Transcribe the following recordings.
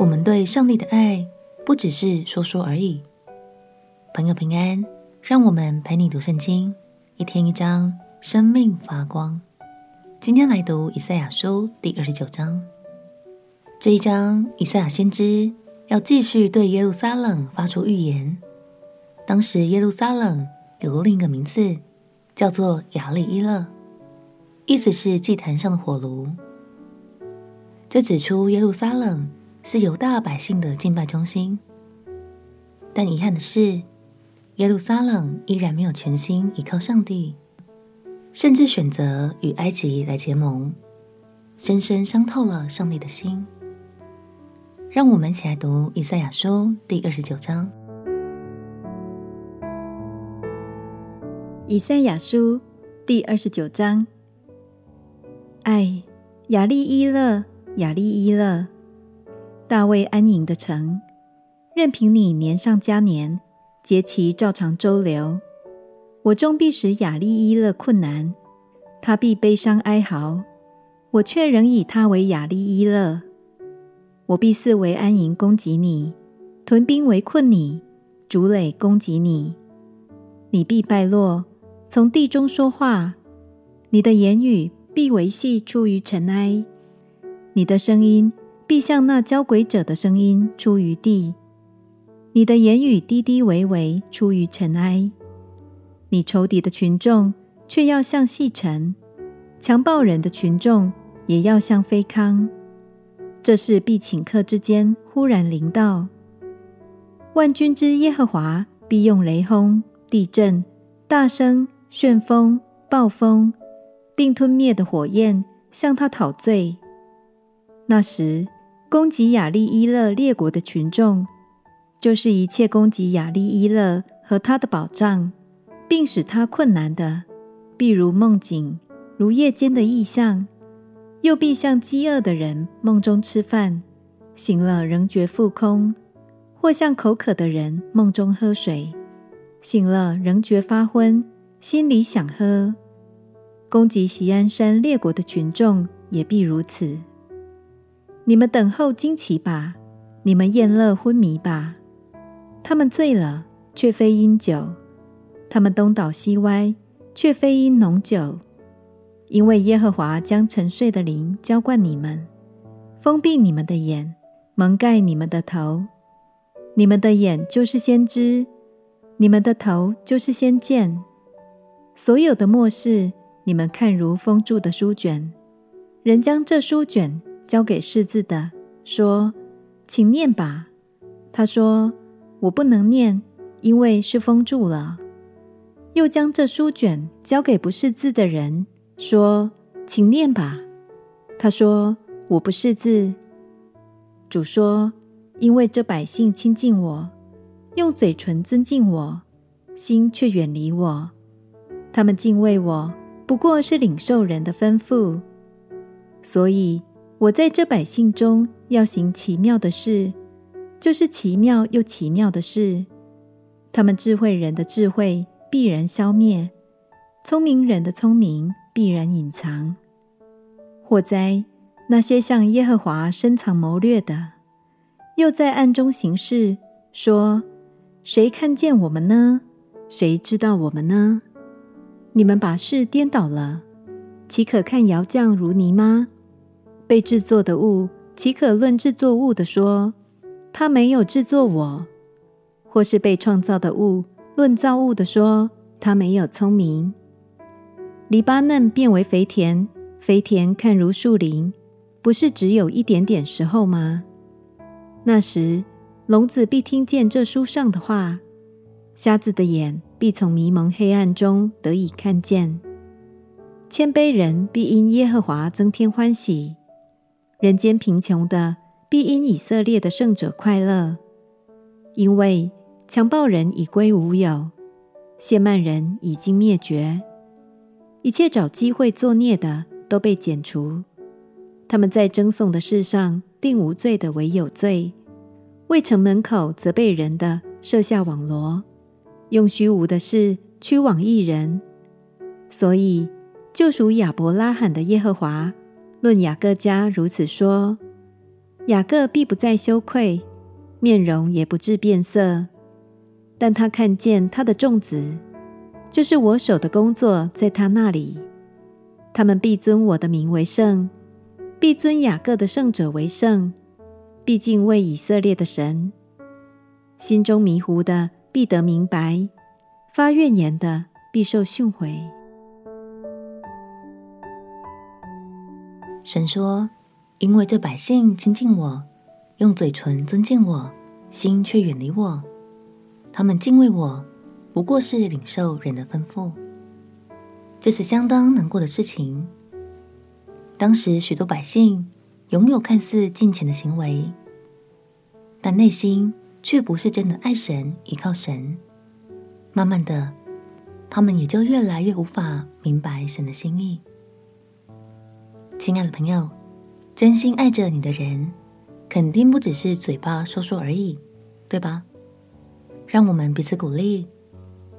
我们对上帝的爱不只是说说而已。朋友平安，让我们陪你读圣经，一天一章，生命发光。今天来读以赛亚书第二十九章。这一章，以赛亚先知要继续对耶路撒冷发出预言。当时耶路撒冷有另一个名字，叫做亚利伊勒，意思是祭坛上的火炉。这指出耶路撒冷是犹大百姓的敬拜中心。但遗憾的是，耶路撒冷依然没有全心依靠上帝。甚至选择与埃及来结盟，深深伤透了上帝的心。让我们一起来读以赛亚书第二十九章。以赛亚书第二十九章。唉，亚利伊勒，亚利伊勒，大卫安营的城，任凭你年上加年，节期照常周流。我终必使雅利伊勒困难，他必悲伤哀嚎。我却仍以他为雅利伊勒。我必四围安营攻击你，屯兵围困你，筑垒攻击你。你必败落，从地中说话。你的言语必微细出于尘埃，你的声音必像那交鬼者的声音出于地。你的言语低低微微出于尘埃。你仇敌的群众却要像细尘，强暴人的群众也要像飞糠。这事必顷刻之间忽然临到。万军之耶和华必用雷轰、地震、大声、旋风、暴风，并吞灭的火焰向他讨罪。那时，攻击亚利伊勒列国的群众，就是一切攻击亚利伊勒和他的保障。并使他困难的，必如梦境，如夜间的异象；又必像饥饿的人梦中吃饭，醒了仍觉腹空；或像口渴的人梦中喝水，醒了仍觉发昏，心里想喝。攻击锡安山列国的群众也必如此。你们等候惊奇吧，你们宴乐昏迷吧。他们醉了，却非因酒。他们东倒西歪，却非因浓酒，因为耶和华将沉睡的灵浇灌你们，封闭你们的眼，蒙盖你们的头。你们的眼就是先知，你们的头就是先见。所有的末世，你们看如封住的书卷。人将这书卷交给识字的，说：“请念吧。”他说：“我不能念，因为是封住了。”又将这书卷交给不识字的人，说：“请念吧。”他说：“我不识字。”主说：“因为这百姓亲近我，用嘴唇尊敬我，心却远离我。他们敬畏我，不过是领受人的吩咐。所以我在这百姓中要行奇妙的事，就是奇妙又奇妙的事。他们智慧人的智慧。”必然消灭，聪明人的聪明必然隐藏。祸灾，那些向耶和华深藏谋略的，又在暗中行事，说：“谁看见我们呢？谁知道我们呢？”你们把事颠倒了，岂可看窑匠如泥吗？被制作的物，岂可论制作物的说：“他没有制作我。”或是被创造的物，论造物的说，他没有聪明。黎巴嫩变为肥田，肥田看如树林，不是只有一点点时候吗？那时，聋子必听见这书上的话，瞎子的眼必从迷蒙黑暗中得以看见。谦卑人必因耶和华增添欢喜，人间贫穷的必因以色列的圣者快乐，因为。强暴人已归无有，亵慢人已经灭绝，一切找机会作孽的都被剪除。他们在争讼的事上定无罪的为有罪，为城门口责备人的设下网罗，用虚无的事屈枉义人。所以救赎亚伯拉罕的耶和华论雅各家如此说：雅各必不再羞愧，面容也不致变色。但他看见他的众子，就是我手的工作，在他那里，他们必尊我的名为圣，必尊雅各的圣者为圣，必敬畏以色列的神。心中迷糊的必得明白，发怨言的必受训诲。神说：“因为这百姓亲近我，用嘴唇尊敬我，心却远离我。他们敬畏我，不过是领受人的吩咐。这是相当难过的事情。当时许多百姓拥有看似敬虔的行为，但内心……”却不是真的爱神、依靠神，慢慢的，他们也就越来越无法明白神的心意。亲爱的朋友，真心爱着你的人，肯定不只是嘴巴说说而已，对吧？让我们彼此鼓励，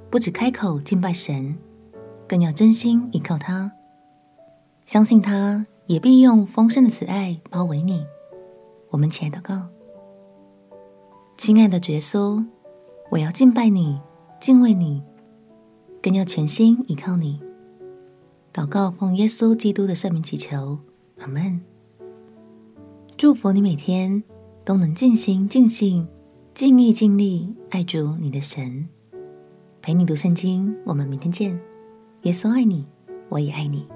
不止开口敬拜神，更要真心依靠他，相信他也必用丰盛的慈爱包围你。我们起来祷告。亲爱的耶稣，我要敬拜你，敬畏你，更要全心依靠你。祷告奉耶稣基督的圣名祈求，阿门。祝福你每天都能尽心尽性、尽力尽力爱主你的神。陪你读圣经，我们明天见。耶稣爱你，我也爱你。